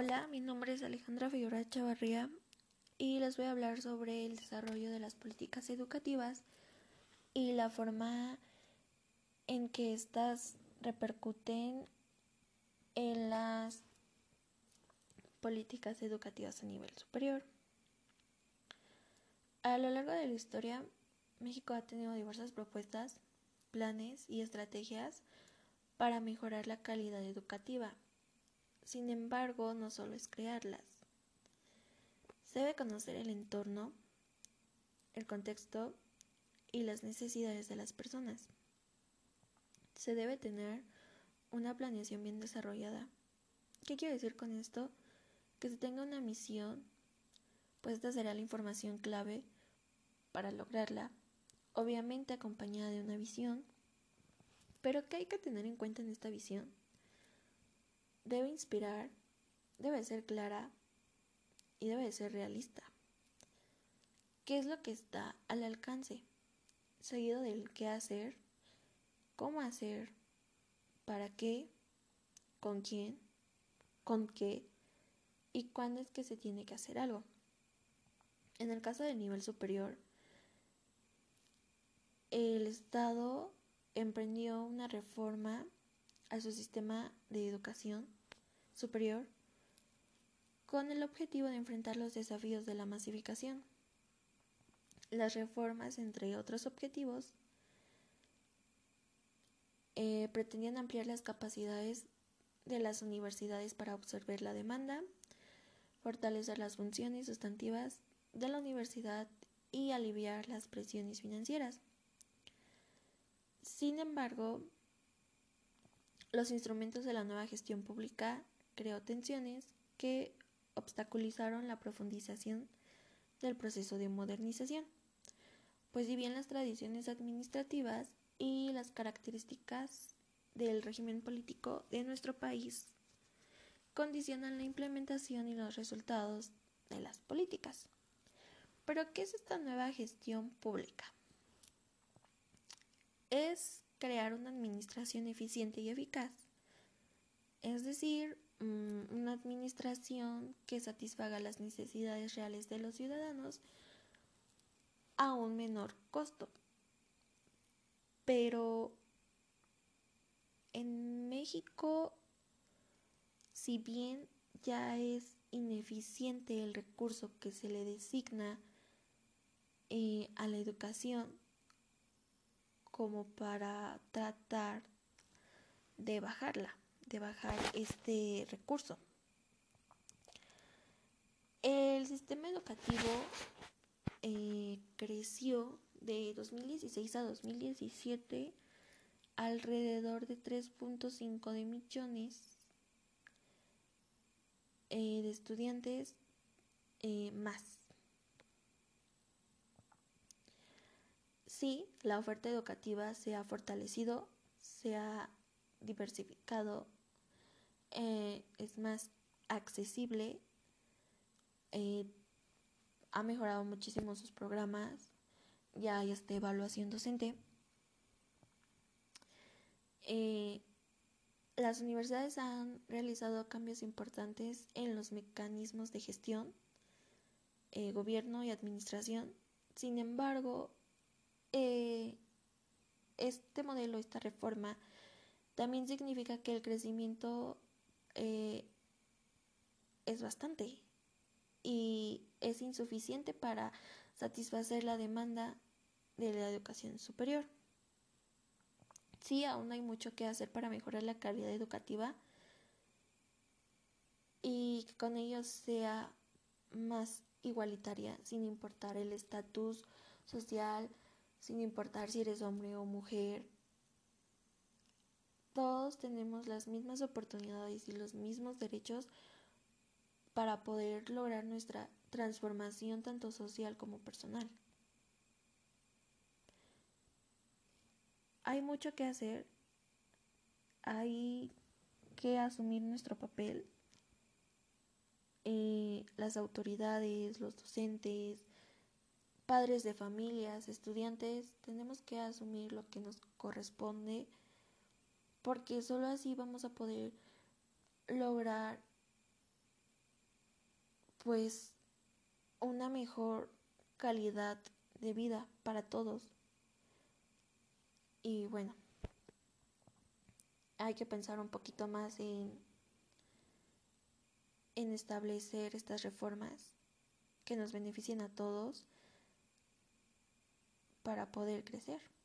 Hola, mi nombre es Alejandra Figueroa Chavarría y les voy a hablar sobre el desarrollo de las políticas educativas y la forma en que éstas repercuten en las políticas educativas a nivel superior. A lo largo de la historia, México ha tenido diversas propuestas, planes y estrategias para mejorar la calidad educativa. Sin embargo, no solo es crearlas. Se debe conocer el entorno, el contexto y las necesidades de las personas. Se debe tener una planeación bien desarrollada. ¿Qué quiero decir con esto? Que se tenga una misión, pues esta será la información clave para lograrla, obviamente acompañada de una visión. Pero ¿qué hay que tener en cuenta en esta visión? Debe inspirar, debe ser clara y debe ser realista. ¿Qué es lo que está al alcance? Seguido del qué hacer, cómo hacer, para qué, con quién, con qué y cuándo es que se tiene que hacer algo. En el caso del nivel superior, el Estado emprendió una reforma a su sistema de educación superior con el objetivo de enfrentar los desafíos de la masificación. Las reformas, entre otros objetivos, eh, pretendían ampliar las capacidades de las universidades para absorber la demanda, fortalecer las funciones sustantivas de la universidad y aliviar las presiones financieras. Sin embargo, los instrumentos de la nueva gestión pública creó tensiones que obstaculizaron la profundización del proceso de modernización, pues si bien las tradiciones administrativas y las características del régimen político de nuestro país condicionan la implementación y los resultados de las políticas. Pero, ¿qué es esta nueva gestión pública? es crear una administración eficiente y eficaz. Es decir, una administración que satisfaga las necesidades reales de los ciudadanos a un menor costo. Pero en México, si bien ya es ineficiente el recurso que se le designa eh, a la educación, como para tratar de bajarla, de bajar este recurso. El sistema educativo eh, creció de 2016 a 2017 alrededor de 3.5 de millones eh, de estudiantes eh, más. Sí, la oferta educativa se ha fortalecido, se ha diversificado, eh, es más accesible, eh, ha mejorado muchísimo sus programas, ya hay esta evaluación docente. Eh, las universidades han realizado cambios importantes en los mecanismos de gestión, gobierno y administración. Sin embargo, este modelo, esta reforma, también significa que el crecimiento eh, es bastante y es insuficiente para satisfacer la demanda de la educación superior. Sí, aún hay mucho que hacer para mejorar la calidad educativa y que con ello sea más igualitaria, sin importar el estatus social, sin importar si eres hombre o mujer. Todos tenemos las mismas oportunidades y los mismos derechos para poder lograr nuestra transformación tanto social como personal. Hay mucho que hacer, hay que asumir nuestro papel. Eh, las autoridades, los docentes, padres de familias, estudiantes, tenemos que asumir lo que nos corresponde porque solo así vamos a poder lograr pues una mejor calidad de vida para todos. Y bueno, hay que pensar un poquito más en, en establecer estas reformas que nos beneficien a todos para poder crecer.